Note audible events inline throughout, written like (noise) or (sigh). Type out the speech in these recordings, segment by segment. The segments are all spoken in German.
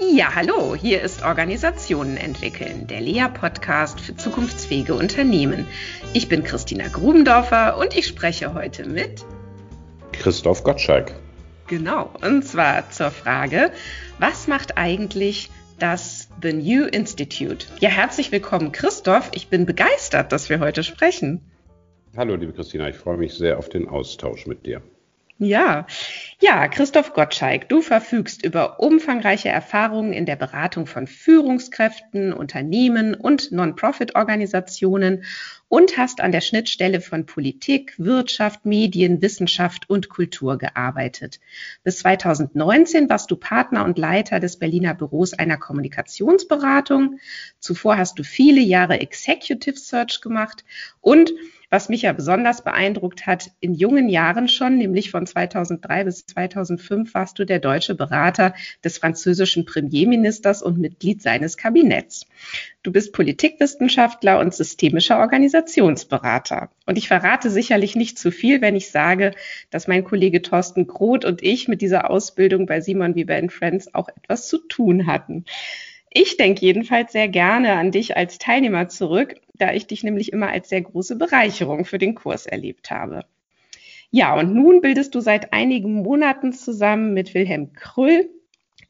Ja, hallo, hier ist Organisationen entwickeln, der Lea-Podcast für zukunftsfähige Unternehmen. Ich bin Christina Grubendorfer und ich spreche heute mit Christoph Gottschalk. Genau, und zwar zur Frage, was macht eigentlich das The New Institute? Ja, herzlich willkommen, Christoph. Ich bin begeistert, dass wir heute sprechen. Hallo, liebe Christina, ich freue mich sehr auf den Austausch mit dir. Ja, ja, Christoph Gottschalk, du verfügst über umfangreiche Erfahrungen in der Beratung von Führungskräften, Unternehmen und Non-Profit-Organisationen und hast an der Schnittstelle von Politik, Wirtschaft, Medien, Wissenschaft und Kultur gearbeitet. Bis 2019 warst du Partner und Leiter des Berliner Büros einer Kommunikationsberatung. Zuvor hast du viele Jahre Executive Search gemacht und was mich ja besonders beeindruckt hat, in jungen Jahren schon, nämlich von 2003 bis 2005, warst du der deutsche Berater des französischen Premierministers und Mitglied seines Kabinetts. Du bist Politikwissenschaftler und systemischer Organisationsberater. Und ich verrate sicherlich nicht zu viel, wenn ich sage, dass mein Kollege Thorsten Groth und ich mit dieser Ausbildung bei Simon Weber Friends auch etwas zu tun hatten. Ich denke jedenfalls sehr gerne an dich als Teilnehmer zurück, da ich dich nämlich immer als sehr große Bereicherung für den Kurs erlebt habe. Ja, und nun bildest du seit einigen Monaten zusammen mit Wilhelm Krüll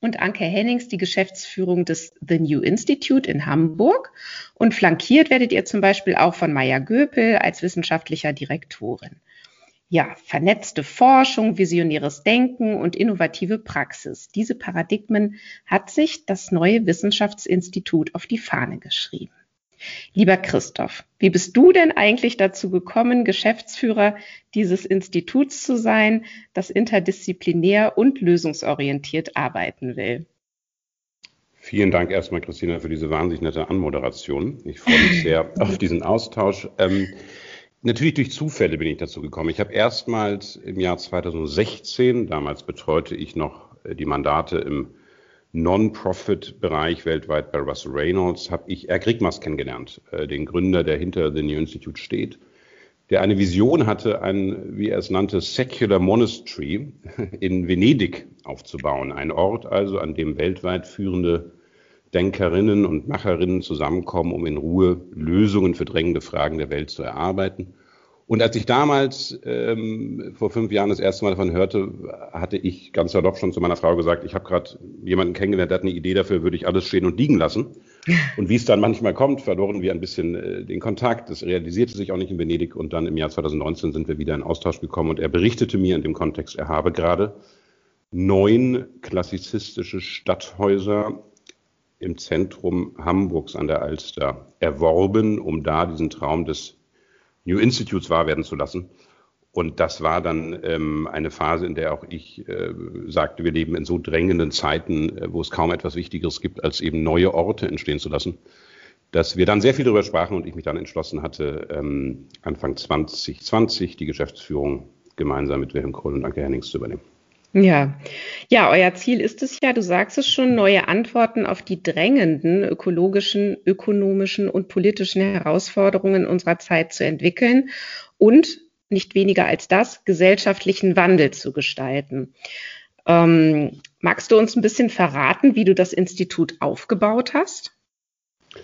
und Anke Hennings die Geschäftsführung des The New Institute in Hamburg und flankiert werdet ihr zum Beispiel auch von Maya Göpel als wissenschaftlicher Direktorin ja, vernetzte Forschung, visionäres Denken und innovative Praxis. Diese Paradigmen hat sich das neue Wissenschaftsinstitut auf die Fahne geschrieben. Lieber Christoph, wie bist du denn eigentlich dazu gekommen, Geschäftsführer dieses Instituts zu sein, das interdisziplinär und lösungsorientiert arbeiten will? Vielen Dank erstmal, Christina, für diese wahnsinnig nette Anmoderation. Ich freue mich sehr (laughs) auf diesen Austausch. Ähm, Natürlich durch Zufälle bin ich dazu gekommen. Ich habe erstmals im Jahr 2016, damals betreute ich noch äh, die Mandate im Non-Profit-Bereich weltweit bei Russell Reynolds, habe ich Erk Rigmas kennengelernt, äh, den Gründer, der hinter The New Institute steht, der eine Vision hatte, ein, wie er es nannte, Secular Monastery (laughs) in Venedig aufzubauen. Ein Ort also, an dem weltweit führende Denkerinnen und Macherinnen zusammenkommen, um in Ruhe Lösungen für drängende Fragen der Welt zu erarbeiten. Und als ich damals ähm, vor fünf Jahren das erste Mal davon hörte, hatte ich ganz salopp schon zu meiner Frau gesagt, ich habe gerade jemanden kennengelernt, der hat eine Idee dafür, würde ich alles stehen und liegen lassen. (laughs) Und wie es dann manchmal kommt, verloren wir ein bisschen äh, den Kontakt. Das realisierte sich auch nicht in Venedig. Und dann im Jahr 2019 sind wir wieder in Austausch gekommen. Und er berichtete mir in dem Kontext, er habe gerade neun klassizistische Stadthäuser im Zentrum Hamburgs an der Alster erworben, um da diesen Traum des New Institutes wahr werden zu lassen. Und das war dann ähm, eine Phase, in der auch ich äh, sagte, wir leben in so drängenden Zeiten, äh, wo es kaum etwas Wichtigeres gibt, als eben neue Orte entstehen zu lassen, dass wir dann sehr viel darüber sprachen und ich mich dann entschlossen hatte, ähm, Anfang 2020 die Geschäftsführung gemeinsam mit Wilhelm Kroll und Anke Hennings zu übernehmen. Ja, ja, euer Ziel ist es ja, du sagst es schon, neue Antworten auf die drängenden ökologischen, ökonomischen und politischen Herausforderungen unserer Zeit zu entwickeln und nicht weniger als das, gesellschaftlichen Wandel zu gestalten. Ähm, magst du uns ein bisschen verraten, wie du das Institut aufgebaut hast?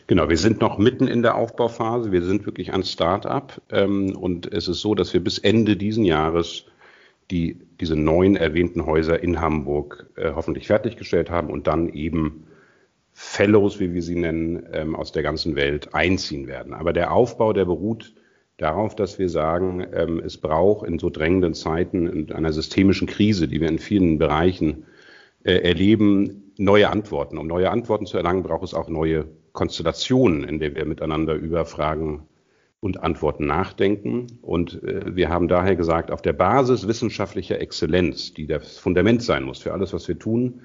Genau, wir sind noch mitten in der Aufbauphase. Wir sind wirklich ein Start-up. Ähm, und es ist so, dass wir bis Ende diesen Jahres die diese neun erwähnten Häuser in Hamburg äh, hoffentlich fertiggestellt haben und dann eben Fellows, wie wir sie nennen, ähm, aus der ganzen Welt einziehen werden. Aber der Aufbau, der beruht darauf, dass wir sagen, ähm, es braucht in so drängenden Zeiten und einer systemischen Krise, die wir in vielen Bereichen äh, erleben, neue Antworten. Um neue Antworten zu erlangen, braucht es auch neue Konstellationen, in der wir miteinander über Fragen und Antworten nachdenken. Und äh, wir haben daher gesagt, auf der Basis wissenschaftlicher Exzellenz, die das Fundament sein muss für alles, was wir tun,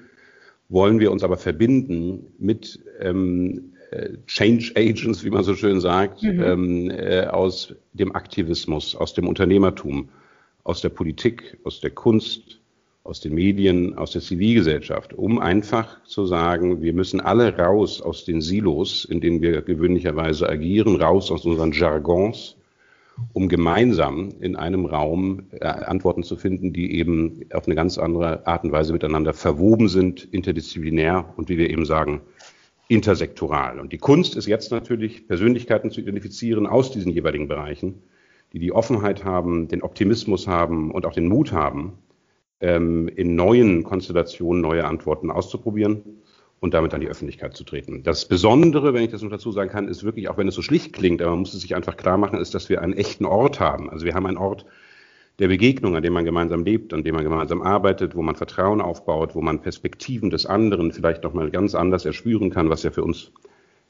wollen wir uns aber verbinden mit ähm, äh, Change Agents, wie man so schön sagt, mhm. ähm, äh, aus dem Aktivismus, aus dem Unternehmertum, aus der Politik, aus der Kunst, aus den Medien, aus der Zivilgesellschaft, um einfach zu sagen, wir müssen alle raus aus den Silos, in denen wir gewöhnlicherweise agieren, raus aus unseren Jargons um gemeinsam in einem Raum äh, Antworten zu finden, die eben auf eine ganz andere Art und Weise miteinander verwoben sind, interdisziplinär und wie wir eben sagen, intersektoral. Und die Kunst ist jetzt natürlich, Persönlichkeiten zu identifizieren aus diesen jeweiligen Bereichen, die die Offenheit haben, den Optimismus haben und auch den Mut haben, ähm, in neuen Konstellationen neue Antworten auszuprobieren und damit an die Öffentlichkeit zu treten. Das Besondere, wenn ich das noch dazu sagen kann, ist wirklich, auch wenn es so schlicht klingt, aber man muss es sich einfach klar machen, ist, dass wir einen echten Ort haben. Also wir haben einen Ort der Begegnung, an dem man gemeinsam lebt, an dem man gemeinsam arbeitet, wo man Vertrauen aufbaut, wo man Perspektiven des anderen vielleicht noch mal ganz anders erspüren kann, was ja für uns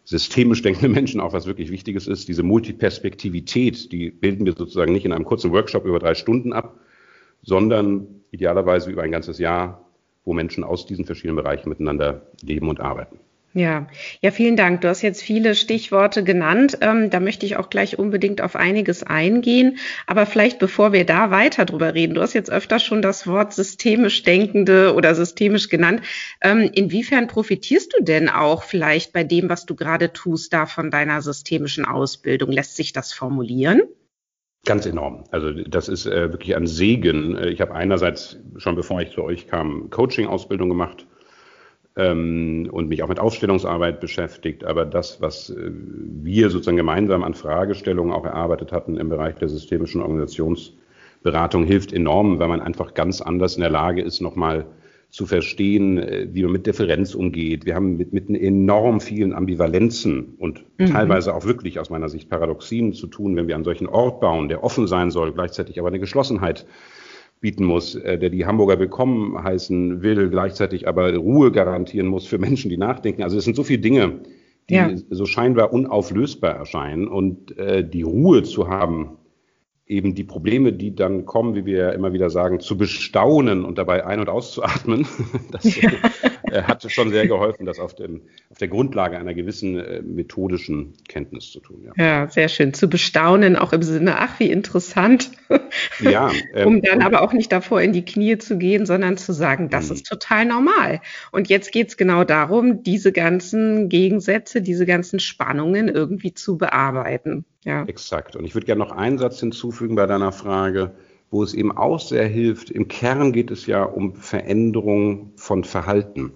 systemisch denkende Menschen auch was wirklich Wichtiges ist. Diese Multiperspektivität, die bilden wir sozusagen nicht in einem kurzen Workshop über drei Stunden ab, sondern idealerweise über ein ganzes Jahr wo Menschen aus diesen verschiedenen Bereichen miteinander leben und arbeiten. Ja, ja, vielen Dank. Du hast jetzt viele Stichworte genannt. Ähm, da möchte ich auch gleich unbedingt auf einiges eingehen. Aber vielleicht bevor wir da weiter drüber reden, du hast jetzt öfter schon das Wort systemisch Denkende oder systemisch genannt. Ähm, inwiefern profitierst du denn auch vielleicht bei dem, was du gerade tust, da von deiner systemischen Ausbildung? Lässt sich das formulieren? Ganz enorm. Also das ist äh, wirklich ein Segen. Äh, ich habe einerseits schon bevor ich zu euch kam Coaching-Ausbildung gemacht ähm, und mich auch mit Aufstellungsarbeit beschäftigt. Aber das, was äh, wir sozusagen gemeinsam an Fragestellungen auch erarbeitet hatten im Bereich der systemischen Organisationsberatung, hilft enorm, weil man einfach ganz anders in der Lage ist, nochmal zu verstehen, äh, wie man mit Differenz umgeht. Wir haben mit, mit enorm vielen Ambivalenzen und mhm. teilweise auch wirklich aus meiner Sicht Paradoxien zu tun, wenn wir an solchen Ort bauen, der offen sein soll, gleichzeitig aber eine Geschlossenheit bieten muss, äh, der die Hamburger willkommen heißen will, gleichzeitig aber Ruhe garantieren muss für Menschen, die nachdenken. Also es sind so viele Dinge, die ja. so scheinbar unauflösbar erscheinen und äh, die Ruhe zu haben, eben die Probleme, die dann kommen, wie wir ja immer wieder sagen, zu bestaunen und dabei ein- und auszuatmen. (laughs) Das ja. Äh, hat schon sehr geholfen, das auf, dem, auf der Grundlage einer gewissen äh, methodischen Kenntnis zu tun. Ja. ja. sehr schön. Zu bestaunen, auch im Sinne, ach, wie interessant. Ja. (laughs) Ähm, um dann aber auch nicht davor in die Knie zu gehen, sondern zu sagen, das mh. ist total normal. Und jetzt geht es genau darum, diese ganzen Gegensätze, diese ganzen Spannungen irgendwie zu bearbeiten. Ja. Exakt. Und ich würde gerne noch einen Satz hinzufügen bei deiner Frage, wo es eben auch sehr hilft. Im Kern geht es ja um Veränderung von Verhalten,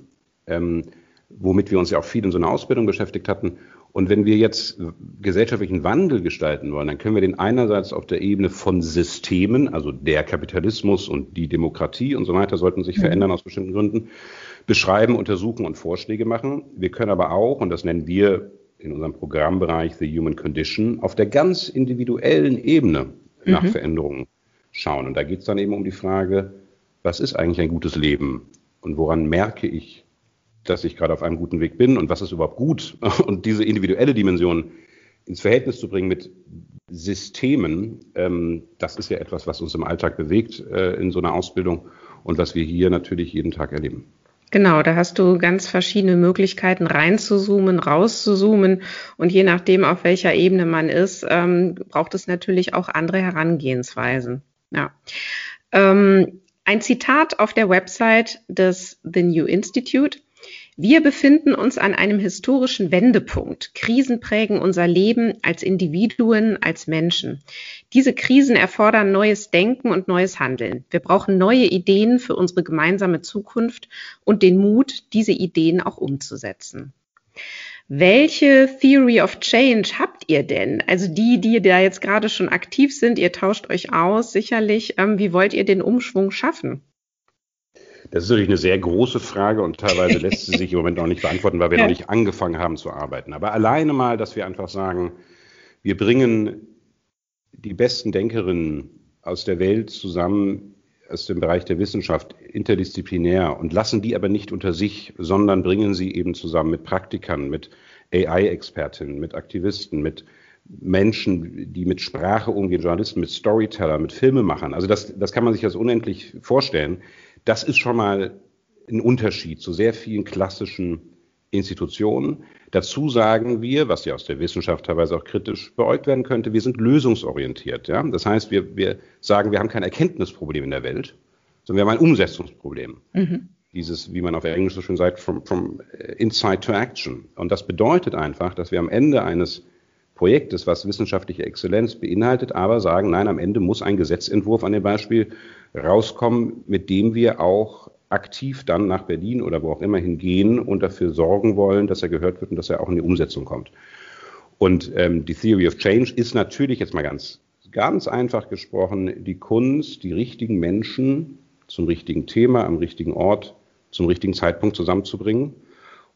ähm, womit wir uns ja auch viel in so einer Ausbildung beschäftigt hatten. Und wenn wir jetzt gesellschaftlichen Wandel gestalten wollen, dann können wir den einerseits auf der Ebene von Systemen, also der Kapitalismus und die Demokratie und so weiter, sollten sich mhm. verändern aus bestimmten Gründen, beschreiben, untersuchen und Vorschläge machen. Wir können aber auch, und das nennen wir in unserem Programmbereich The Human Condition auf der ganz individuellen Ebene nach mhm. Veränderungen schauen. Und da geht es dann eben um die Frage, was ist eigentlich ein gutes Leben und woran merke ich, dass ich gerade auf einem guten Weg bin und was ist überhaupt gut? (laughs) Und diese individuelle Dimension ins Verhältnis zu bringen mit Systemen, ähm, das ist ja etwas, was uns im Alltag bewegt äh, in so einer Ausbildung und was wir hier natürlich jeden Tag erleben. Genau, da hast du ganz verschiedene Möglichkeiten reinzuzoomen, rauszuzoomen und je nachdem, auf welcher Ebene man ist, ähm, braucht es natürlich auch andere Herangehensweisen. Ja. Ähm, ein Zitat auf der Website des The New Institute. Wir befinden uns an einem historischen Wendepunkt. Krisen prägen unser Leben als Individuen, als Menschen. Diese Krisen erfordern neues Denken und neues Handeln. Wir brauchen neue Ideen für unsere gemeinsame Zukunft und den Mut, diese Ideen auch umzusetzen. Welche Theory of Change habt ihr denn? Also die, die da jetzt gerade schon aktiv sind, ihr tauscht euch aus, sicherlich. Ähm, wie wollt ihr den Umschwung schaffen? Das ist natürlich eine sehr große Frage und teilweise lässt sie sich im Moment noch nicht beantworten, weil wir (laughs) ja. noch nicht angefangen haben zu arbeiten. Aber alleine mal, dass wir einfach sagen, wir bringen die besten Denkerinnen aus der Welt zusammen aus dem Bereich der Wissenschaft interdisziplinär und lassen die aber nicht unter sich, sondern bringen sie eben zusammen mit Praktikern, mit AI-Expertinnen, mit Aktivisten, mit Menschen, die mit Sprache umgehen, Journalisten, mit Storyteller, mit Filmemachern. Also das, das kann man sich als unendlich vorstellen. Das ist schon mal ein Unterschied zu sehr vielen klassischen Institutionen. Dazu sagen wir, was ja aus der Wissenschaft teilweise auch kritisch beäugt werden könnte, wir sind lösungsorientiert. Ja? Das heißt, wir, wir sagen, wir haben kein Erkenntnisproblem in der Welt, sondern wir haben ein Umsetzungsproblem. Mhm. Dieses, wie man auf Englisch so schön sagt, from, from insight to action. Und das bedeutet einfach, dass wir am Ende eines Projektes, was wissenschaftliche Exzellenz beinhaltet, aber sagen, nein, am Ende muss ein Gesetzentwurf an dem Beispiel rauskommen, mit dem wir auch aktiv dann nach Berlin oder wo auch immer hingehen und dafür sorgen wollen, dass er gehört wird und dass er auch in die Umsetzung kommt. Und ähm, die Theory of Change ist natürlich jetzt mal ganz, ganz einfach gesprochen die Kunst, die richtigen Menschen zum richtigen Thema, am richtigen Ort, zum richtigen Zeitpunkt zusammenzubringen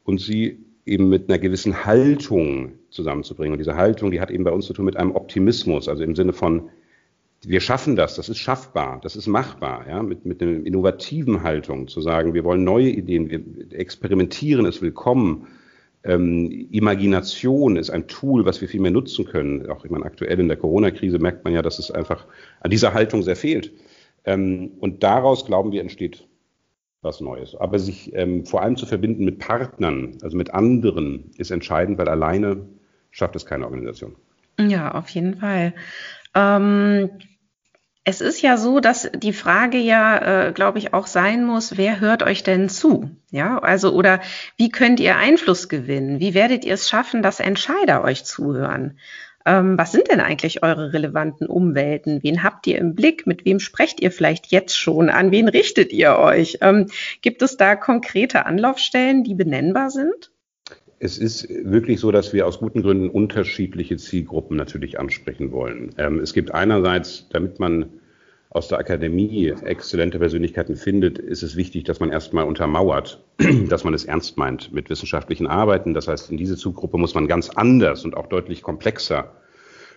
und sie eben mit einer gewissen Haltung zusammenzubringen. Und diese Haltung, die hat eben bei uns zu tun mit einem Optimismus, also im Sinne von, wir schaffen das, das ist schaffbar, das ist machbar, ja, mit, mit einer innovativen Haltung zu sagen, wir wollen neue Ideen, wir experimentieren, ist willkommen. Ähm, Imagination ist ein Tool, was wir viel mehr nutzen können. Auch ich meine, aktuell in der Corona-Krise merkt man ja, dass es einfach an dieser Haltung sehr fehlt. Ähm, und daraus, glauben wir, entsteht was Neues. Aber sich ähm, vor allem zu verbinden mit Partnern, also mit anderen, ist entscheidend, weil alleine schafft es keine Organisation. Ja, auf jeden Fall. Ähm, es ist ja so, dass die Frage ja, äh, glaube ich, auch sein muss, wer hört euch denn zu? Ja, also oder wie könnt ihr Einfluss gewinnen? Wie werdet ihr es schaffen, dass Entscheider euch zuhören? Ähm, was sind denn eigentlich eure relevanten Umwelten? Wen habt ihr im Blick? Mit wem sprecht ihr vielleicht jetzt schon? An wen richtet ihr euch? Ähm, gibt es da konkrete Anlaufstellen, die benennbar sind? Es ist wirklich so, dass wir aus guten Gründen unterschiedliche Zielgruppen natürlich ansprechen wollen. Ähm, es gibt einerseits, damit man aus der Akademie exzellente Persönlichkeiten findet, ist es wichtig, dass man erstmal untermauert, (clears throat) dass man es ernst meint mit wissenschaftlichen Arbeiten. Das heißt, in diese Zielgruppe muss man ganz anders und auch deutlich komplexer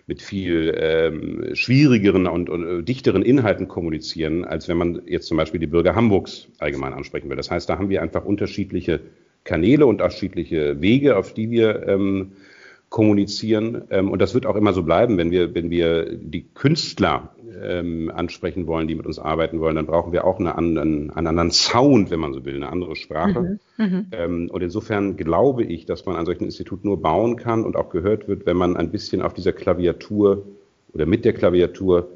mit viel ähm, schwierigeren und, und äh, dichteren Inhalten kommunizieren, als wenn man jetzt zum Beispiel die Bürger Hamburgs allgemein ansprechen will. Das heißt, da haben wir einfach unterschiedliche Kanäle und unterschiedliche Wege, auf die wir ähm, kommunizieren. Ähm, und das wird auch immer so bleiben, wenn wir, wenn wir die Künstler ähm, ansprechen wollen, die mit uns arbeiten wollen, dann brauchen wir auch eine anderen, einen anderen Sound, wenn man so will, eine andere Sprache. Mhm, mhm. ähm, und insofern glaube ich, dass man an solchen Instituten nur bauen kann und auch gehört wird, wenn man ein bisschen auf dieser Klaviatur oder mit der Klaviatur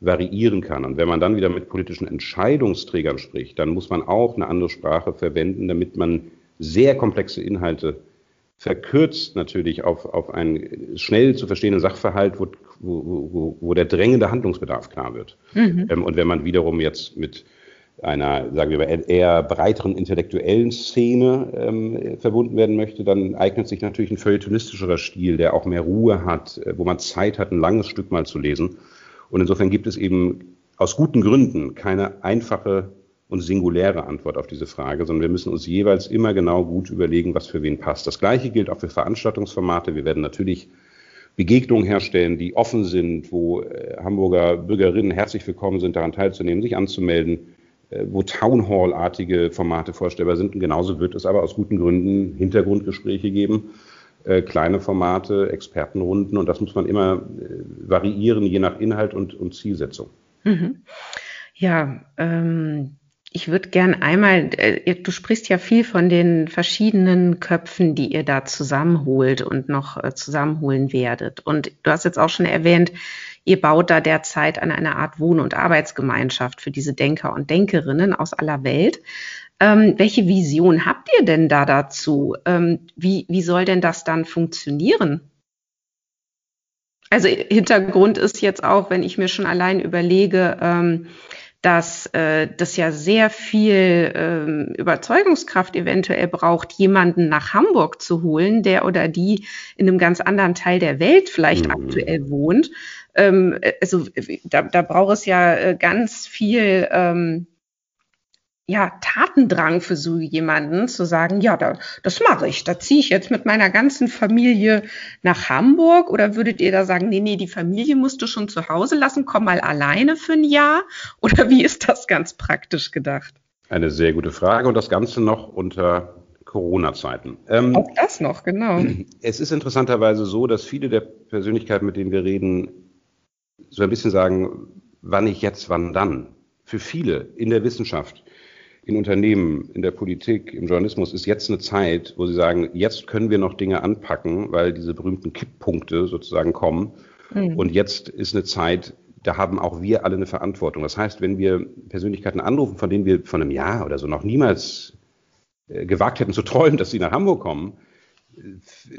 variieren kann. Und wenn man dann wieder mit politischen Entscheidungsträgern spricht, dann muss man auch eine andere Sprache verwenden, damit man sehr komplexe Inhalte verkürzt natürlich auf, auf einen schnell zu verstehenden Sachverhalt, wo, wo, wo, der drängende Handlungsbedarf klar wird. Mhm. Ähm, und wenn man wiederum jetzt mit einer, sagen wir mal, eher breiteren intellektuellen Szene ähm, verbunden werden möchte, dann eignet sich natürlich ein feuilletonistischerer Stil, der auch mehr Ruhe hat, äh, wo man Zeit hat, ein langes Stück mal zu lesen. Und insofern gibt es eben aus guten Gründen keine einfache und singuläre Antwort auf diese Frage, sondern wir müssen uns jeweils immer genau gut überlegen, was für wen passt. Das Gleiche gilt auch für Veranstaltungsformate. Wir werden natürlich Begegnungen herstellen, die offen sind, wo äh, Hamburger Bürgerinnen herzlich willkommen sind, daran teilzunehmen, sich anzumelden, äh, wo Townhall-artige Formate vorstellbar sind. Und genauso wird es aber aus guten Gründen Hintergrundgespräche geben, äh, kleine Formate, Expertenrunden. Und das muss man immer variieren, je nach Inhalt und, und Zielsetzung. Mhm. Ja, ähm, ich würde gern einmal, äh, du sprichst ja viel von den verschiedenen Köpfen, die ihr da zusammenholt und noch äh, zusammenholen werdet. Und du hast jetzt auch schon erwähnt, ihr baut da derzeit an einer Art Wohn- und Arbeitsgemeinschaft für diese Denker und Denkerinnen aus aller Welt. Ähm, welche Vision habt ihr denn da dazu? Ähm, wie, wie soll denn das dann funktionieren? Also Hintergrund ist jetzt auch, wenn ich mir schon allein überlege, ähm, dass äh, das ja sehr viel ähm, Überzeugungskraft eventuell braucht, jemanden nach Hamburg zu holen, der oder die in einem ganz anderen Teil der Welt vielleicht mhm. aktuell wohnt. Ähm, also da, da braucht es ja äh, ganz viel ähm, ja, Tatendrang für so jemanden zu sagen, ja, da, das mache ich. Da ziehe ich jetzt mit meiner ganzen Familie nach Hamburg oder würdet ihr da sagen, nee, nee, die Familie musst du schon zu Hause lassen, komm mal alleine für ein Jahr? (laughs) Oder wie ist das ganz praktisch gedacht? Eine sehr gute Frage und das Ganze noch unter Corona-Zeiten. Ähm, Auch das noch, genau. (clears throat) Es ist interessanterweise so, dass viele der Persönlichkeiten, mit denen wir reden, so ein bisschen sagen, wann nicht jetzt, wann dann. Für viele in der Wissenschaft in Unternehmen, in der Politik, im Journalismus ist jetzt eine Zeit, wo sie sagen, jetzt können wir noch Dinge anpacken, weil diese berühmten Kipppunkte sozusagen kommen. Mhm. Und jetzt ist eine Zeit, da haben auch wir alle eine Verantwortung. Das heißt, wenn wir Persönlichkeiten anrufen, von denen wir von einem Jahr oder so noch niemals äh, gewagt hätten zu träumen, dass sie nach Hamburg kommen,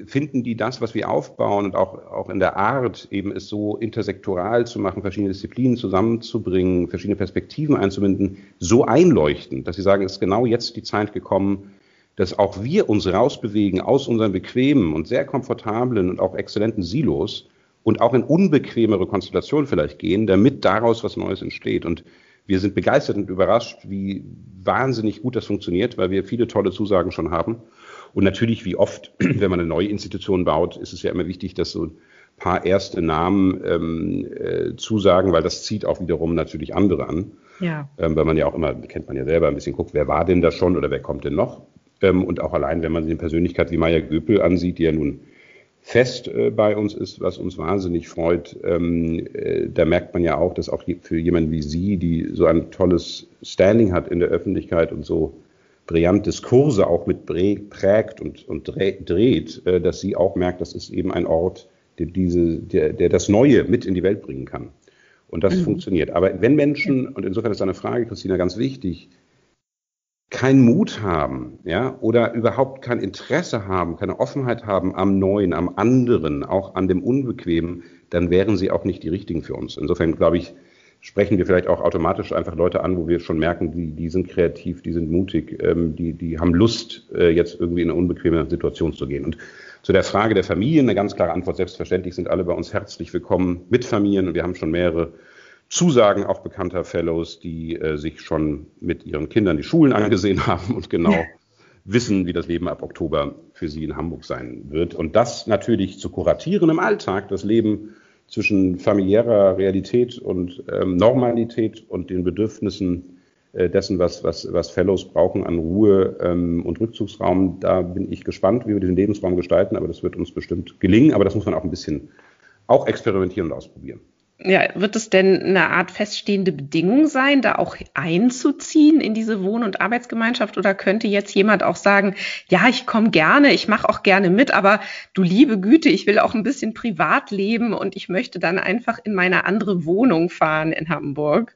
finden die das, was wir aufbauen und auch, auch in der Art, eben es so intersektoral zu machen, verschiedene Disziplinen zusammenzubringen, verschiedene Perspektiven einzubinden, so einleuchtend, dass sie sagen, es ist genau jetzt die Zeit gekommen, dass auch wir uns rausbewegen aus unseren bequemen und sehr komfortablen und auch exzellenten Silos und auch in unbequemere Konstellationen vielleicht gehen, damit daraus was Neues entsteht. Und wir sind begeistert und überrascht, wie wahnsinnig gut das funktioniert, weil wir viele tolle Zusagen schon haben. Und natürlich, wie oft, (clears throat) wenn man eine neue Institution baut, ist es ja immer wichtig, dass so ein paar erste Namen ähm, äh, zusagen, weil das zieht auch wiederum natürlich andere an. Ja. Ähm, weil man ja auch immer, kennt man ja selber, ein bisschen guckt, wer war denn da schon oder wer kommt denn noch? Ähm, und auch allein, wenn man sich eine Persönlichkeit wie Maya Göpel ansieht, die ja nun fest äh, bei uns ist, was uns wahnsinnig freut, ähm, äh, da merkt man ja auch, dass auch für jemanden wie Sie, die so ein tolles Standing hat in der Öffentlichkeit und so brillant Diskurse auch mit prägt und, und dreht, äh, dass sie auch merkt, das ist eben ein Ort, der, diese, der, der das Neue mit in die Welt bringen kann. Und das mhm. funktioniert. Aber wenn Menschen, und insofern ist deine Frage, Christina, ganz wichtig, keinen Mut haben, ja, oder überhaupt kein Interesse haben, keine Offenheit haben am Neuen, am anderen, auch an dem Unbequemen, dann wären sie auch nicht die richtigen für uns. Insofern glaube ich, sprechen wir vielleicht auch automatisch einfach Leute an, wo wir schon merken, die, die sind kreativ, die sind mutig, ähm, die, die haben Lust, äh, jetzt irgendwie in eine unbequeme Situation zu gehen. Und zu der Frage der Familien eine ganz klare Antwort. Selbstverständlich sind alle bei uns herzlich willkommen mit Familien und wir haben schon mehrere Zusagen auch bekannter Fellows, die äh, sich schon mit ihren Kindern die Schulen angesehen (laughs) haben und genau (laughs) wissen, wie das Leben ab Oktober für sie in Hamburg sein wird. Und das natürlich zu kuratieren im Alltag, das Leben zwischen familiärer Realität und ähm, Normalität und den Bedürfnissen äh, dessen, was, was, was Fellows brauchen an Ruhe ähm, und Rückzugsraum. Da bin ich gespannt, wie wir diesen Lebensraum gestalten, aber das wird uns bestimmt gelingen. Aber das muss man auch ein bisschen auch experimentieren und ausprobieren. Ja, wird es denn eine Art feststehende Bedingung sein, da auch einzuziehen in diese Wohn- und Arbeitsgemeinschaft? Oder könnte jetzt jemand auch sagen, ja, ich komme gerne, ich mache auch gerne mit, aber du liebe Güte, ich will auch ein bisschen privat leben und ich möchte dann einfach in meine andere Wohnung fahren in Hamburg?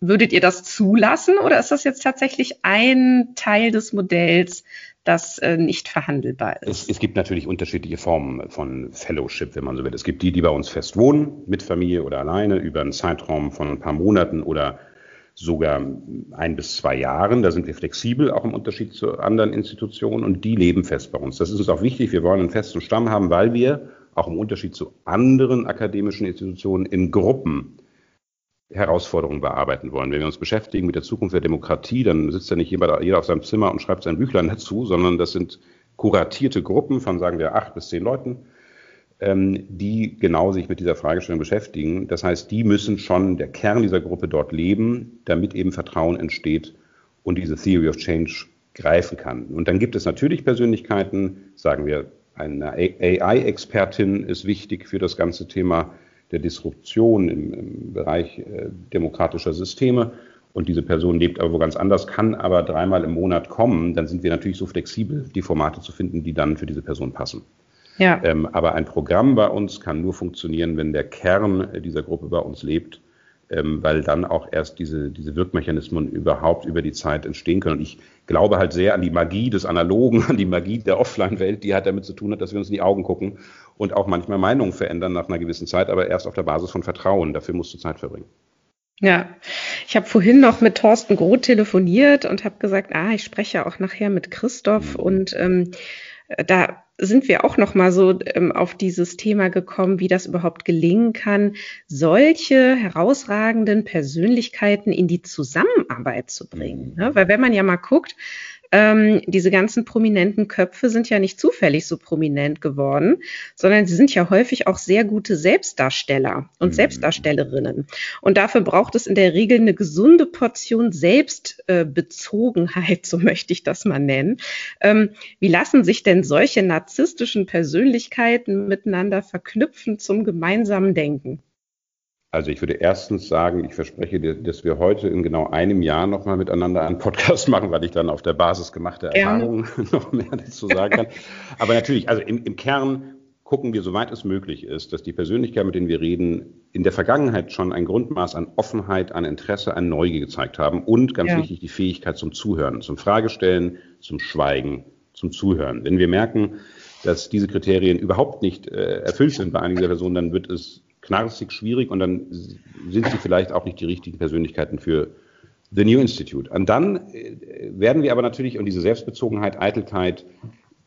Würdet ihr das zulassen oder ist das jetzt tatsächlich ein Teil des Modells, das äh, nicht verhandelbar ist. Es, es, gibt natürlich unterschiedliche Formen von Fellowship, wenn man so will. Es gibt die, die bei uns fest wohnen, mit Familie oder alleine, über einen Zeitraum von ein paar Monaten oder sogar ein bis zwei Jahren. Da sind wir flexibel, auch im Unterschied zu anderen Institutionen. Und die leben fest bei uns. Das ist uns auch wichtig. Wir wollen einen festen Stamm haben, weil wir auch im Unterschied zu anderen akademischen Institutionen in Gruppen Herausforderungen bearbeiten wollen. Wenn wir uns beschäftigen mit der Zukunft der Demokratie, dann sitzt ja nicht jeder, jeder auf seinem Zimmer und schreibt sein Büchlein dazu, sondern das sind kuratierte Gruppen von, sagen wir, acht bis zehn Leuten, ähm, die genau sich mit dieser Fragestellung beschäftigen. Das heißt, die müssen schon der Kern dieser Gruppe dort leben, damit eben Vertrauen entsteht und diese Theory of Change greifen kann. Und dann gibt es natürlich Persönlichkeiten, sagen wir, eine AI-Expertin ist wichtig für das ganze Thema der Disruption im, im Bereich äh, demokratischer Systeme und diese Person lebt aber wo ganz anders, kann aber dreimal im Monat kommen, dann sind wir natürlich so flexibel, die Formate zu finden, die dann für diese Person passen. Ja. Ähm, aber ein Programm bei uns kann nur funktionieren, wenn der Kern dieser Gruppe bei uns lebt ähm, weil dann auch erst diese, diese Wirkmechanismen überhaupt über die Zeit entstehen können. Und ich glaube halt sehr an die Magie des Analogen, (laughs) an die Magie der Offline-Welt, die halt damit zu tun hat, dass wir uns in die Augen gucken und auch manchmal Meinungen verändern nach einer gewissen Zeit, aber erst auf der Basis von Vertrauen. Dafür musst du Zeit verbringen. Ja, ich habe vorhin noch mit Thorsten Groth telefoniert und habe gesagt, ah, ich spreche auch nachher mit Christoph mhm. und ähm, da sind wir auch noch mal so ähm, auf dieses Thema gekommen, wie das überhaupt gelingen kann, solche herausragenden Persönlichkeiten in die Zusammenarbeit zu bringen. Ne? Weil wenn man ja mal guckt, ähm, diese ganzen prominenten Köpfe sind ja nicht zufällig so prominent geworden, sondern sie sind ja häufig auch sehr gute Selbstdarsteller und mhm. Selbstdarstellerinnen. Und dafür braucht es in der Regel eine gesunde Portion Selbstbezogenheit, (laughs) so möchte ich das mal nennen. Ähm, wie lassen sich denn solche narzisstischen Persönlichkeiten miteinander verknüpfen zum gemeinsamen Denken? Also ich würde erstens sagen, ich verspreche dir, dass wir heute in genau einem Jahr nochmal miteinander einen Podcast (laughs) machen, weil ich dann auf der Basis gemachter Erfahrungen (laughs) noch mehr dazu sagen kann. Aber natürlich, also im, im Kern gucken wir, soweit es möglich ist, dass die Persönlichkeiten, mit denen wir reden, in der Vergangenheit schon ein Grundmaß an Offenheit, an Interesse, an Neugier gezeigt haben und ganz ja. wichtig die Fähigkeit zum Zuhören, zum Fragestellen, zum Schweigen, zum Zuhören. Wenn wir merken, dass diese Kriterien überhaupt nicht äh, erfüllt sind bei einigen der Personen, dann wird es knarzig schwierig und dann sind sie vielleicht auch nicht die richtigen Persönlichkeiten für The New Institute. Und dann äh, werden wir aber natürlich, und diese Selbstbezogenheit, Eitelkeit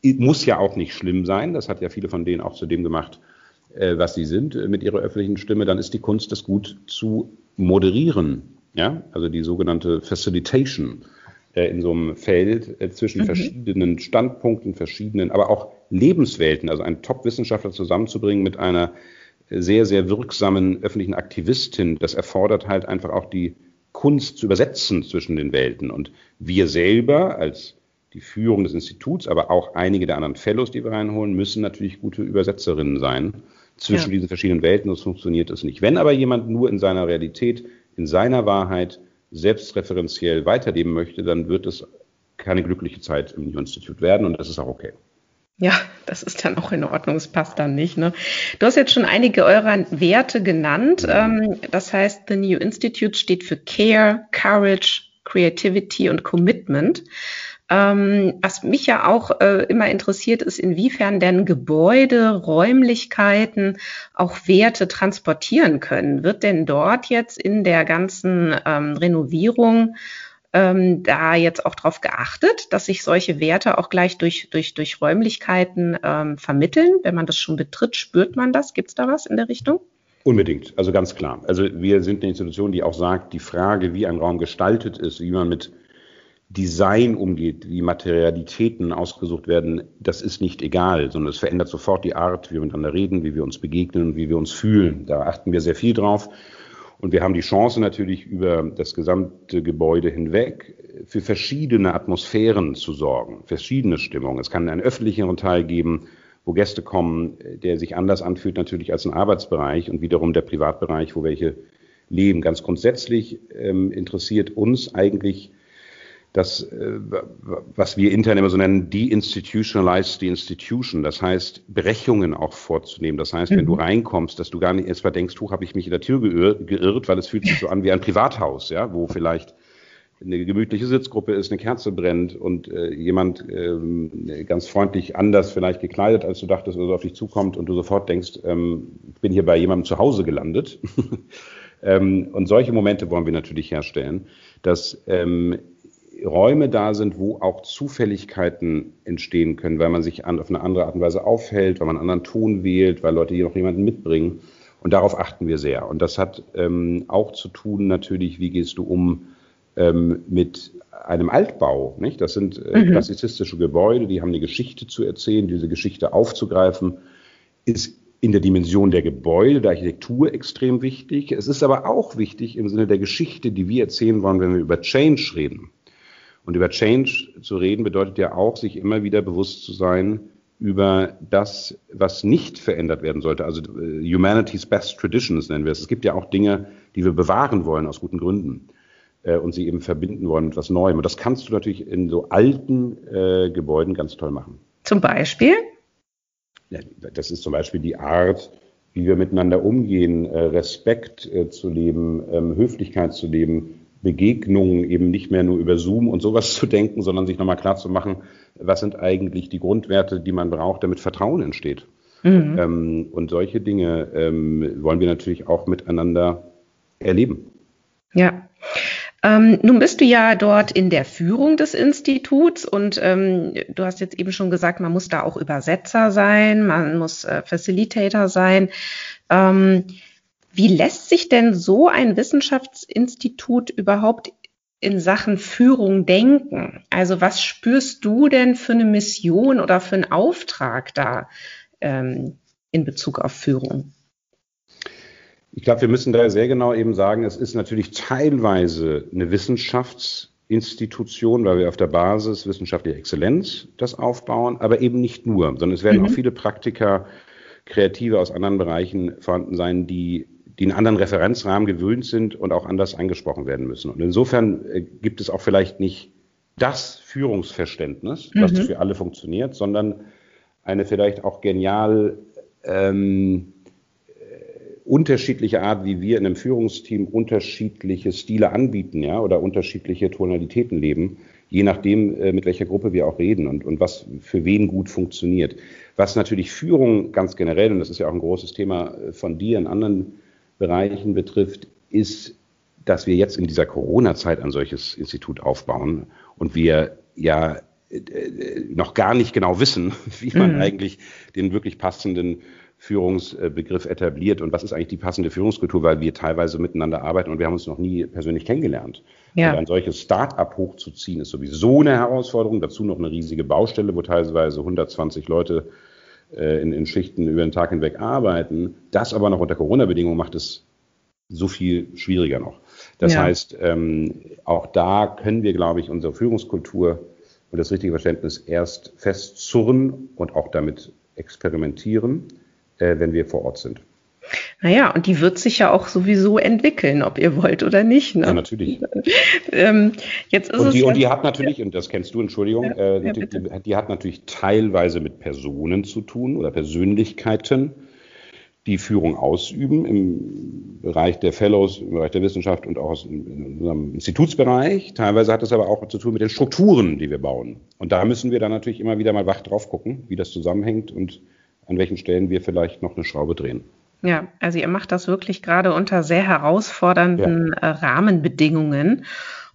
muss ja auch nicht schlimm sein, das hat ja viele von denen auch zu dem gemacht, äh, was sie sind äh, mit ihrer öffentlichen Stimme, dann ist die Kunst, das gut zu moderieren. Ja, also die sogenannte Facilitation in so einem Feld zwischen mhm. verschiedenen Standpunkten, verschiedenen, aber auch Lebenswelten, also einen Top-Wissenschaftler zusammenzubringen mit einer sehr, sehr wirksamen öffentlichen Aktivistin. Das erfordert halt einfach auch die Kunst zu übersetzen zwischen den Welten. Und wir selber als die Führung des Instituts, aber auch einige der anderen Fellows, die wir reinholen, müssen natürlich gute Übersetzerinnen sein zwischen ja. diesen verschiedenen Welten. Das funktioniert es nicht. Wenn aber jemand nur in seiner Realität, in seiner Wahrheit selbstreferenziell weiterleben möchte, dann wird es keine glückliche Zeit im New Institute werden und das ist auch okay. Ja, das ist dann auch in Ordnung, es passt dann nicht. Ne? Du hast jetzt schon einige eurer Werte genannt. Ähm, das heißt, The New Institute steht für Care, Courage, Creativity und Commitment. Ähm, was mich ja auch äh, immer interessiert, ist, inwiefern denn Gebäude, Räumlichkeiten auch Werte transportieren können. Wird denn dort jetzt in der ganzen ähm, Renovierung ähm, da jetzt auch darauf geachtet, dass sich solche Werte auch gleich durch, durch, durch Räumlichkeiten ähm, vermitteln? Wenn man das schon betritt, spürt man das? Gibt es da was in der Richtung? Unbedingt, also ganz klar. Also wir sind eine Institution, die auch sagt, die Frage, wie ein Raum gestaltet ist, wie man mit Design umgeht, wie Materialitäten ausgesucht werden, das ist nicht egal, sondern es verändert sofort die Art, wie wir miteinander reden, wie wir uns begegnen wie wir uns fühlen. Da achten wir sehr viel drauf. Und wir haben die Chance natürlich über das gesamte Gebäude hinweg für verschiedene Atmosphären zu sorgen, verschiedene Stimmungen. Es kann einen öffentlicheren Teil geben, wo Gäste kommen, der sich anders anfühlt natürlich als ein Arbeitsbereich und wiederum der Privatbereich, wo welche leben. Ganz grundsätzlich ähm, interessiert uns eigentlich das, äh, was wir intern immer so nennen, deinstitutionalize the institution. Das heißt, Brechungen auch vorzunehmen. Das heißt, wenn du mhm. reinkommst, dass du gar nicht erst mal denkst, habe ich mich in der Tür geirrt, geirrt, weil es fühlt sich so an wie ein Privathaus, ja, wo vielleicht eine gemütliche Sitzgruppe ist, eine Kerze brennt und äh, jemand ähm, ganz freundlich anders vielleicht gekleidet, als du dachtest, oder so auf dich zukommt und du sofort denkst, ähm, ich bin hier bei jemandem zu Hause gelandet. (laughs) ähm, und solche Momente wollen wir natürlich herstellen, dass ähm, Räume da sind, wo auch Zufälligkeiten entstehen können, weil man sich an, auf eine andere Art und Weise aufhält, weil man einen anderen Ton wählt, weil Leute hier noch jemanden mitbringen. Und darauf achten wir sehr. Und das hat ähm, auch zu tun natürlich, wie gehst du um ähm, mit einem Altbau. Nicht? Das sind äh, mhm. klassizistische Gebäude, die haben eine Geschichte zu erzählen. Diese Geschichte aufzugreifen, ist in der Dimension der Gebäude, der Architektur extrem wichtig. Es ist aber auch wichtig im Sinne der Geschichte, die wir erzählen wollen, wenn wir über Change reden. Und über Change zu reden bedeutet ja auch, sich immer wieder bewusst zu sein über das, was nicht verändert werden sollte. Also äh, Humanity's Best Traditions nennen wir es. Es gibt ja auch Dinge, die wir bewahren wollen aus guten Gründen äh, und sie eben verbinden wollen mit etwas Neuem. Und das kannst du natürlich in so alten äh, Gebäuden ganz toll machen. Zum Beispiel? Ja, das ist zum Beispiel die Art, wie wir miteinander umgehen, äh, Respekt äh, zu leben, ähm, Höflichkeit zu leben, Begegnungen eben nicht mehr nur über Zoom und sowas (laughs) zu denken, sondern sich nochmal klar zu machen, was sind eigentlich die Grundwerte, die man braucht, damit Vertrauen entsteht. Mhm. Ähm, und solche Dinge ähm, wollen wir natürlich auch miteinander erleben. Ja. Ähm, nun bist du ja dort in der Führung des Instituts und ähm, du hast jetzt eben schon gesagt, man muss da auch Übersetzer sein, man muss äh, Facilitator sein. Ähm, wie lässt sich denn so ein Wissenschaftsinstitut überhaupt in Sachen Führung denken? Also was spürst du denn für eine Mission oder für einen Auftrag da ähm, in Bezug auf Führung? Ich glaube, wir müssen da sehr genau eben sagen, es ist natürlich teilweise eine Wissenschaftsinstitution, weil wir auf der Basis wissenschaftlicher Exzellenz das aufbauen, aber eben nicht nur, sondern es werden mhm. auch viele Praktiker, Kreative aus anderen Bereichen vorhanden sein, die die einen anderen Referenzrahmen gewöhnt sind und auch anders angesprochen werden müssen. Und insofern äh, gibt es auch vielleicht nicht das Führungsverständnis, mhm. das für alle funktioniert, sondern eine vielleicht auch genial ähm, äh, unterschiedliche Art, wie wir in einem Führungsteam unterschiedliche Stile anbieten, ja, oder unterschiedliche Tonalitäten leben, je nachdem, äh, mit welcher Gruppe wir auch reden und, und was für wen gut funktioniert. Was natürlich Führung ganz generell, und das ist ja auch ein großes Thema von dir in anderen Bereichen betrifft, ist, dass wir jetzt in dieser Corona-Zeit ein solches Institut aufbauen und wir ja äh, noch gar nicht genau wissen, (laughs) wie man mhm. eigentlich den wirklich passenden Führungsbegriff etabliert und was ist eigentlich die passende Führungskultur, weil wir teilweise miteinander arbeiten und wir haben uns noch nie persönlich kennengelernt. Ja. Und ein solches Start-up hochzuziehen ist sowieso eine Herausforderung. Dazu noch eine riesige Baustelle, wo teilweise 120 Leute äh, in, in Schichten über den Tag hinweg arbeiten. Das aber noch unter Corona-Bedingungen macht es so viel schwieriger noch. Das ja. heißt, ähm, auch da können wir, glaube ich, unsere Führungskultur und das richtige Verständnis erst festzurren und auch damit experimentieren äh, wenn wir vor Ort sind. Naja, und die wird sich ja auch sowieso entwickeln, ob ihr wollt oder nicht. Ne? Ja, natürlich. (laughs) ähm, jetzt ist und, die, es und die hat natürlich, ja. und das kennst du, Entschuldigung, ja, äh, die, die, hat natürlich teilweise mit Personen zu tun oder Persönlichkeiten, die Führung ausüben im Bereich der Fellows, im Bereich der Wissenschaft und auch in unserem Institutsbereich. Teilweise hat es aber auch zu tun mit den Strukturen, die wir bauen. Und da müssen wir dann natürlich immer wieder mal wach drauf gucken, wie das zusammenhängt und an welchen Stellen wir vielleicht noch eine Schraube drehen. Ja, also ihr macht das wirklich gerade unter sehr herausfordernden ja. Äh, Rahmenbedingungen.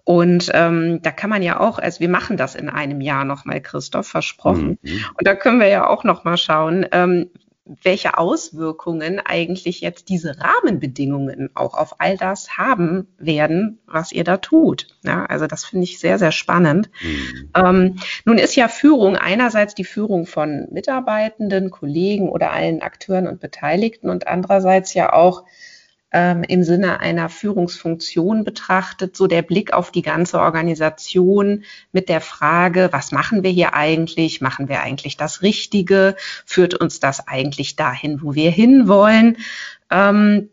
Und ähm, da kann man ja auch, also wir machen das in einem Jahr nochmal, Christoph, versprochen. Mhm. Und da können wir ja auch nochmal schauen, ähm, welche Auswirkungen eigentlich jetzt diese Rahmenbedingungen auch auf all das haben werden, was ihr da tut. Ja, also das finde ich sehr, sehr spannend. Mhm. Ähm, nun ist ja Führung einerseits die Führung von Mitarbeitenden, Kollegen oder allen Akteuren und Beteiligten und andererseits ja auch ähm, im Sinne einer Führungsfunktion betrachtet, so der Blick auf die ganze Organisation mit der Frage, was machen wir hier eigentlich? Machen wir eigentlich das Richtige? Führt uns das eigentlich dahin, wo wir hinwollen? Ähm,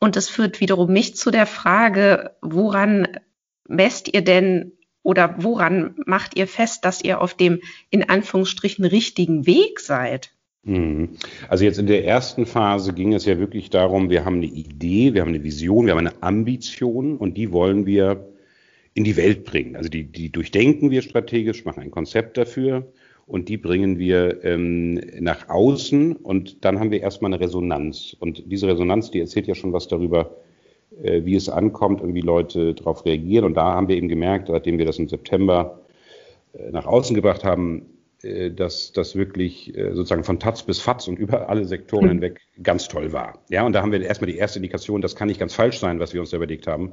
und es führt wiederum mich zu der Frage, woran messt ihr denn oder woran macht ihr fest, dass ihr auf dem in Anführungsstrichen richtigen Weg seid? Mhm. Also jetzt in der ersten Phase ging es ja wirklich darum, wir haben eine Idee, wir haben eine Vision, wir haben eine Ambition und die wollen wir in die Welt bringen. Also die, die durchdenken wir strategisch, machen ein Konzept dafür und die bringen wir ähm, nach außen und dann haben wir erstmal eine Resonanz. Und diese Resonanz, die erzählt ja schon was darüber, äh, wie es ankommt und wie Leute darauf reagieren. Und da haben wir eben gemerkt, seitdem wir das im September äh, nach außen gebracht haben, dass das wirklich äh, sozusagen von Taz bis Fatz und über alle Sektoren mhm. hinweg ganz toll war. Ja, und da haben wir erstmal die erste Indikation, das kann nicht ganz falsch sein, was wir uns da überlegt haben,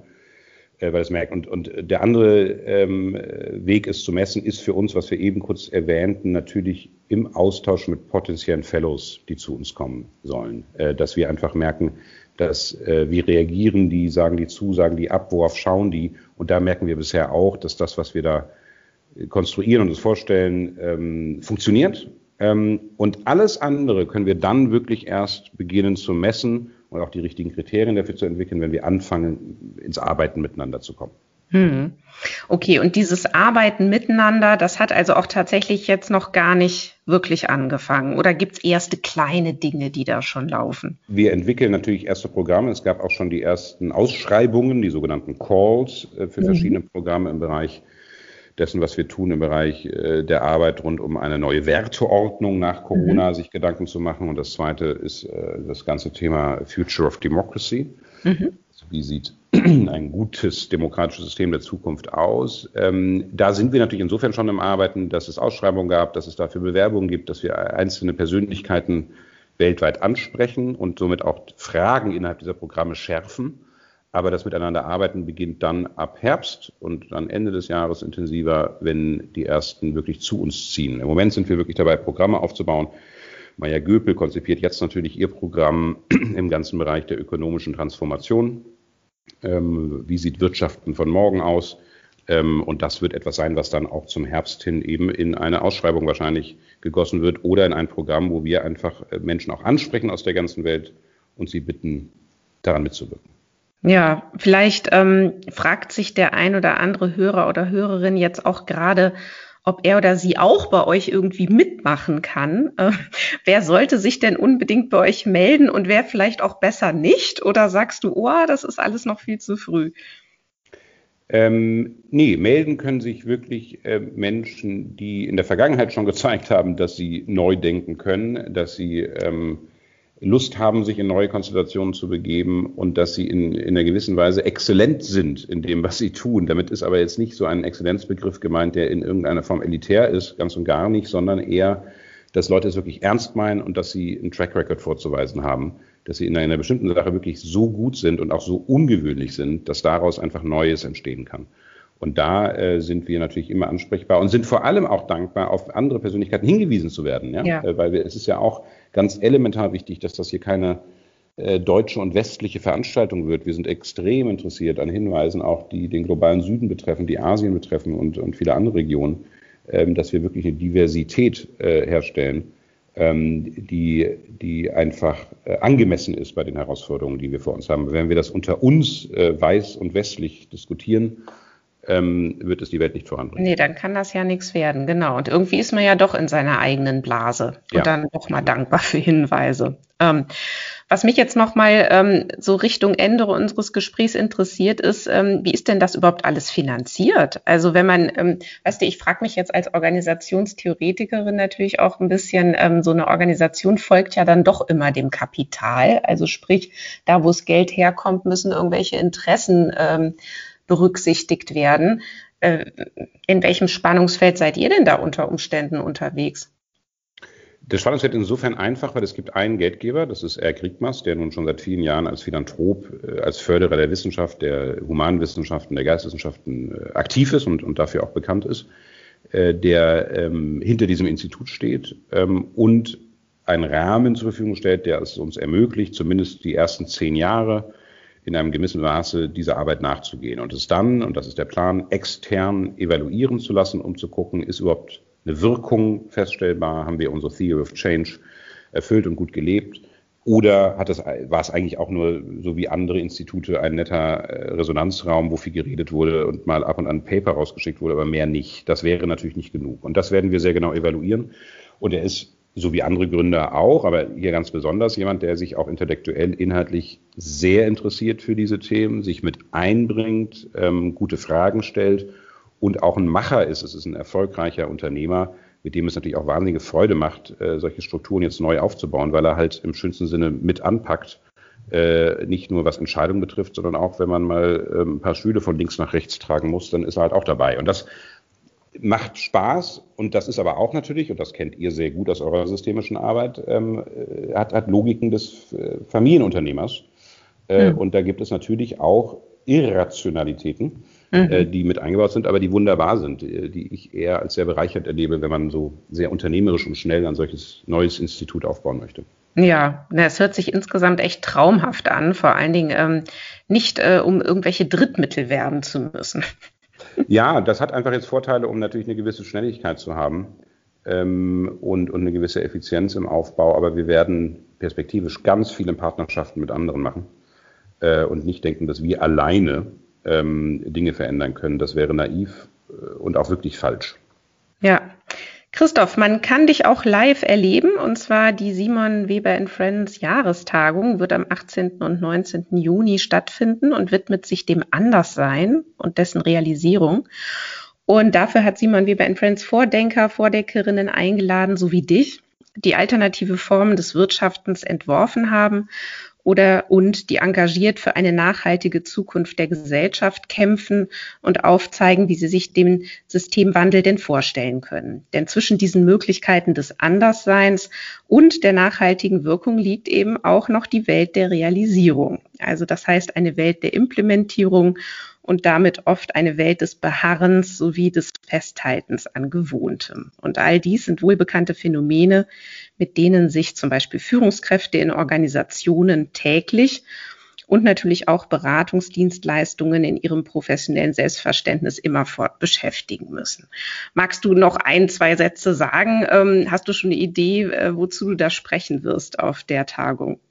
äh, weil es merkt. Und, und der andere ähm, Weg, es zu messen, ist für uns, was wir eben kurz erwähnten, natürlich im Austausch mit potenziellen Fellows, die zu uns kommen sollen, äh, dass wir einfach merken, dass äh, wie reagieren die, sagen die zu, sagen die ab, worauf schauen die. Und da merken wir bisher auch, dass das, was wir da konstruieren und uns vorstellen, ähm, funktioniert. Ähm, und alles andere können wir dann wirklich erst beginnen zu messen und auch die richtigen Kriterien dafür zu entwickeln, wenn wir anfangen, ins Arbeiten miteinander zu kommen. Hm. Okay, und dieses Arbeiten miteinander, das hat also auch tatsächlich jetzt noch gar nicht wirklich angefangen. Oder gibt es erste kleine Dinge, die da schon laufen? Wir entwickeln natürlich erste Programme. Es gab auch schon die ersten Ausschreibungen, die sogenannten Calls äh, für mhm. verschiedene Programme im Bereich dessen, was wir tun im Bereich äh, der Arbeit rund um eine neue Werteordnung nach Corona, mhm. sich Gedanken zu machen. Und das zweite ist äh, das ganze Thema Future of Democracy. Mhm. Also wie sieht (clears throat) ein gutes demokratisches System der Zukunft aus? Ähm, da sind wir natürlich insofern schon im Arbeiten, dass es Ausschreibungen gab, dass es dafür Bewerbungen gibt, dass wir einzelne Persönlichkeiten weltweit ansprechen und somit auch Fragen innerhalb dieser Programme schärfen aber das Miteinanderarbeiten beginnt dann ab Herbst und dann Ende des Jahres intensiver, wenn die ersten wirklich zu uns ziehen. Im Moment sind wir wirklich dabei, Programme aufzubauen. Maja Göpel konzipiert jetzt natürlich ihr Programm (clears throat) im ganzen Bereich der ökonomischen Transformation. Ähm, wie sieht Wirtschaften von morgen aus? Ähm, und das wird etwas sein, was dann auch zum Herbst hin eben in eine Ausschreibung wahrscheinlich gegossen wird oder in ein Programm, wo wir einfach äh, Menschen auch ansprechen aus der ganzen Welt und sie bitten, daran mitzuwirken. Ja, vielleicht ähm, fragt sich der ein oder andere Hörer oder Hörerin jetzt auch gerade, ob er oder sie auch bei euch irgendwie mitmachen kann. Äh, wer sollte sich denn unbedingt bei euch melden und wer vielleicht auch besser nicht? Oder sagst du, oh, das ist alles noch viel zu früh? Ähm, nee, melden können sich wirklich äh, Menschen, die in der Vergangenheit schon gezeigt haben, dass sie neu denken können, dass sie ähm, Lust haben, sich in neue Konstellationen zu begeben und dass sie in, in einer gewissen Weise exzellent sind in dem, was sie tun. Damit ist aber jetzt nicht so ein Exzellenzbegriff gemeint, der in irgendeiner Form elitär ist, ganz und gar nicht, sondern eher, dass Leute es wirklich ernst meinen und dass sie einen Track Record vorzuweisen haben, dass sie in einer bestimmten Sache wirklich so gut sind und auch so ungewöhnlich sind, dass daraus einfach Neues entstehen kann. Und da äh, sind wir natürlich immer ansprechbar und sind vor allem auch dankbar, auf andere Persönlichkeiten hingewiesen zu werden. Ja? ja. Äh, weil wir, es ist ja auch ganz elementar wichtig, dass das hier keine äh, deutsche und westliche Veranstaltung wird. Wir sind extrem interessiert an Hinweisen, auch die den globalen Süden betreffen, die Asien betreffen und, und viele andere Regionen, ähm, dass wir wirklich eine Diversität äh, herstellen, ähm, die, die einfach äh, angemessen ist bei den Herausforderungen, die wir vor uns haben. Wenn wir das unter uns äh, weiß und westlich diskutieren, ähm, wird es die Welt nicht voranbringen. Nee, dann kann das ja nichts werden, genau. Und irgendwie ist man ja doch in seiner eigenen Blase und ja. dann doch mal dankbar für Hinweise. Ähm, was mich jetzt nochmal ähm, so Richtung Ende unseres Gesprächs interessiert, ist, ähm, wie ist denn das überhaupt alles finanziert? Also wenn man, ähm, weißt du, ich frage mich jetzt als Organisationstheoretikerin natürlich auch ein bisschen, ähm, so eine Organisation folgt ja dann doch immer dem Kapital. Also sprich, da wo es Geld herkommt, müssen irgendwelche Interessen ähm, berücksichtigt werden. Äh, in welchem Spannungsfeld seid ihr denn da unter Umständen unterwegs? Das Spannungsfeld insofern einfach, weil es gibt einen Geldgeber, das ist R. Kriegmas, der nun schon seit vielen Jahren als Philanthrop, äh, als Förderer der Wissenschaft, der Humanwissenschaften, der Geisteswissenschaften äh, aktiv ist und, und dafür auch bekannt ist, der ähm, hinter diesem Institut steht ähm, und einen Rahmen zur Verfügung stellt, der es uns ermöglicht, zumindest die ersten zehn Jahre in einem gewissen Maße dieser Arbeit nachzugehen und es dann, und das ist der Plan, extern evaluieren zu lassen, um zu gucken, ist überhaupt eine Wirkung feststellbar, haben wir unsere Theory of Change erfüllt und gut gelebt, oder hat das, war es eigentlich auch nur, so wie andere Institute, ein netter äh, Resonanzraum, wo viel geredet wurde und mal ab und an ein Paper rausgeschickt wurde, aber mehr nicht. Das wäre natürlich nicht genug. Und das werden wir sehr genau evaluieren. Und er ist so wie andere Gründer auch, aber hier ganz besonders jemand, der sich auch intellektuell, inhaltlich sehr interessiert für diese Themen, sich mit einbringt, ähm, gute Fragen stellt und auch ein Macher ist. Es ist ein erfolgreicher Unternehmer, mit dem es natürlich auch wahnsinnige Freude macht, äh, solche Strukturen jetzt neu aufzubauen, weil er halt im schönsten Sinne mit anpackt, äh, nicht nur was Entscheidungen betrifft, sondern auch, wenn man mal äh, ein paar Stühle von links nach rechts tragen muss, dann ist er halt auch dabei. Und das macht Spaß und das ist aber auch natürlich, und das kennt ihr sehr gut aus eurer systemischen Arbeit, ähm, äh, hat, hat Logiken des äh, Familienunternehmers. Äh, mhm. Und da gibt es natürlich auch Irrationalitäten, mhm. äh, die mit eingebaut sind, aber die wunderbar sind, äh, die ich eher als sehr bereichert erlebe, wenn man so sehr unternehmerisch und schnell ein solches neues Institut aufbauen möchte. Ja, es hört sich insgesamt echt traumhaft an, vor allen Dingen ähm, nicht, äh, um irgendwelche Drittmittel werben zu müssen. Ja, das hat einfach jetzt Vorteile, um natürlich eine gewisse Schnelligkeit zu haben ähm, und, und eine gewisse Effizienz im Aufbau. Aber wir werden perspektivisch ganz viele Partnerschaften mit anderen machen äh, und nicht denken, dass wir alleine ähm, Dinge verändern können. Das wäre naiv äh, und auch wirklich falsch. Ja, Christoph, man kann dich auch live erleben und zwar die Simon Weber Friends Jahrestagung wird am 18. und 19. Juni stattfinden und widmet sich dem Anderssein und dessen Realisierung. Und dafür hat Simon Weber Friends Vordenker, Vordenkerinnen eingeladen, so wie dich, die alternative Formen des Wirtschaftens entworfen haben oder und die engagiert für eine nachhaltige Zukunft der Gesellschaft kämpfen und aufzeigen, wie sie sich dem Systemwandel denn vorstellen können. Denn zwischen diesen Möglichkeiten des Andersseins und der nachhaltigen Wirkung liegt eben auch noch die Welt der Realisierung. Also das heißt eine Welt der Implementierung und damit oft eine Welt des Beharrens sowie des Festhaltens an Gewohntem. Und all dies sind wohlbekannte Phänomene, mit denen sich zum Beispiel Führungskräfte in Organisationen täglich und natürlich auch Beratungsdienstleistungen in ihrem professionellen Selbstverständnis immerfort beschäftigen müssen. Magst du noch ein, zwei Sätze sagen? Ähm, hast du schon eine Idee, äh, wozu du da sprechen wirst auf der Tagung?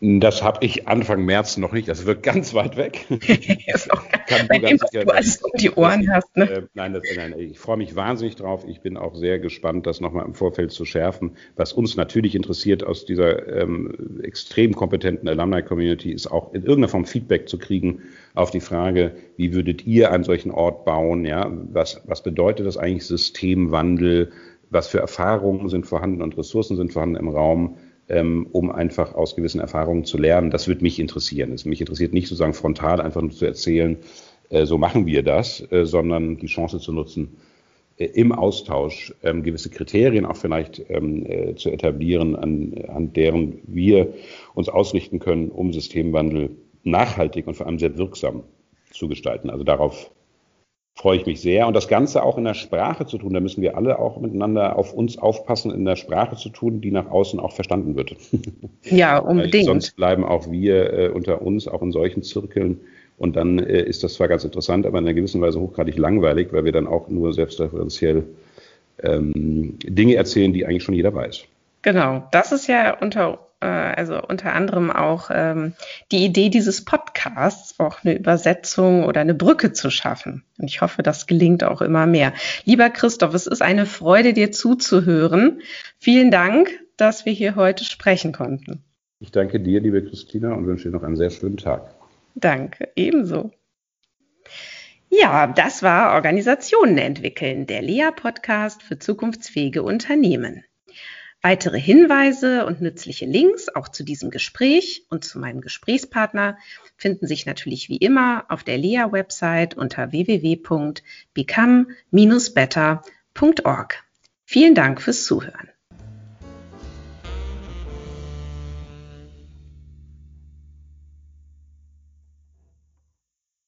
Das habe ich Anfang März noch nicht. Das wird ganz weit weg. (laughs) ist Kann (laughs) du, ganz sicher, du alles um die Ohren hast. Ne? Äh, nein, das, nein, ich freue mich wahnsinnig drauf. Ich bin auch sehr gespannt, das nochmal im Vorfeld zu schärfen. Was uns natürlich interessiert aus dieser ähm, extrem kompetenten Alumni-Community ist auch in irgendeiner Form Feedback zu kriegen auf die Frage, wie würdet ihr einen solchen Ort bauen? Ja, was, was bedeutet das eigentlich Systemwandel? Was für Erfahrungen sind vorhanden und Ressourcen sind vorhanden im Raum? Ähm, um einfach aus gewissen Erfahrungen zu lernen. Das würde mich interessieren. Es mich interessiert nicht sozusagen frontal einfach nur zu erzählen, äh, so machen wir das, äh, sondern die Chance zu nutzen, äh, im Austausch ähm, gewisse Kriterien auch vielleicht ähm, äh, zu etablieren, an, an deren wir uns ausrichten können, um Systemwandel nachhaltig und vor allem sehr wirksam zu gestalten. Also darauf freue ich mich sehr. Und das Ganze auch in der Sprache zu tun, da müssen wir alle auch miteinander auf uns aufpassen, in der Sprache zu tun, die nach außen auch verstanden wird. (laughs) Ja, unbedingt. sonst bleiben auch wir äh, unter uns, auch in solchen Zirkeln. Und dann äh, ist das zwar ganz interessant, aber in einer gewissen Weise hochgradig langweilig, weil wir dann auch nur selbstreferenziell ähm, Dinge erzählen, die eigentlich schon jeder weiß. Genau, das ist ja unter äh, also unter anderem auch ähm, die Idee dieses Podcasts, auch eine Übersetzung oder eine Brücke zu schaffen. Und ich hoffe, das gelingt auch immer mehr. Lieber Christoph, es ist eine Freude, dir zuzuhören. Vielen Dank, dass wir hier heute sprechen konnten. Ich danke dir, liebe Christina, und wünsche dir noch einen sehr schönen Tag. Danke, ebenso. Ja, das war Organisationen entwickeln, der LEA-Podcast für zukunftsfähige Unternehmen. Weitere Hinweise und nützliche Links auch zu diesem Gespräch und zu meinem Gesprächspartner finden sich natürlich wie immer auf der LEA-Website unter www.become-better.org. Vielen Dank fürs Zuhören.